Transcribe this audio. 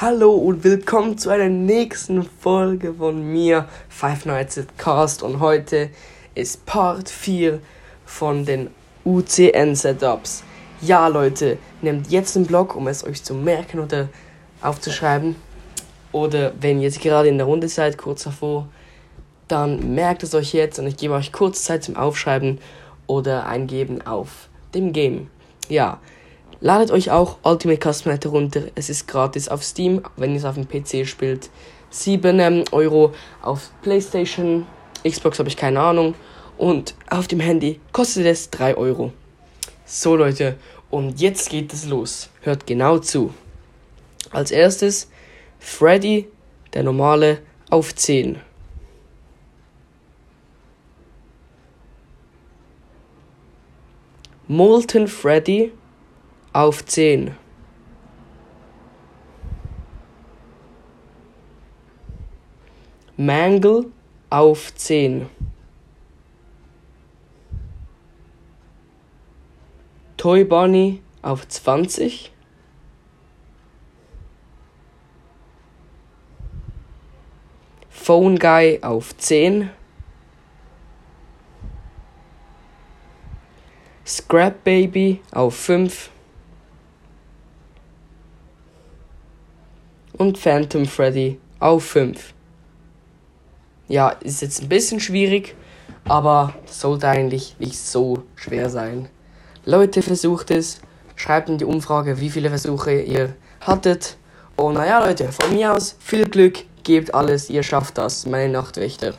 Hallo und willkommen zu einer nächsten Folge von mir, Five Nights at Cast. Und heute ist Part 4 von den UCN-Setups. Ja, Leute, nehmt jetzt den Blog, um es euch zu merken oder aufzuschreiben. Oder wenn ihr jetzt gerade in der Runde seid, kurz davor, dann merkt es euch jetzt und ich gebe euch kurz Zeit zum Aufschreiben oder Eingeben auf dem Game. Ja, Ladet euch auch Ultimate Custom herunter. Es ist gratis auf Steam, wenn ihr es auf dem PC spielt. 7 ähm, Euro auf PlayStation, Xbox habe ich keine Ahnung. Und auf dem Handy kostet es 3 Euro. So Leute, und jetzt geht es los. Hört genau zu. Als erstes Freddy, der normale, auf 10. Molten Freddy auf 10. Mangle auf 10. Toy Bunny auf 20. Phone Guy auf 10. Scrap Baby auf 5. und Phantom Freddy auf 5. Ja, ist jetzt ein bisschen schwierig, aber sollte eigentlich nicht so schwer sein. Leute, versucht es. Schreibt in die Umfrage, wie viele Versuche ihr hattet. Und naja, Leute, von mir aus viel Glück, gebt alles, ihr schafft das, meine Nachtwächter.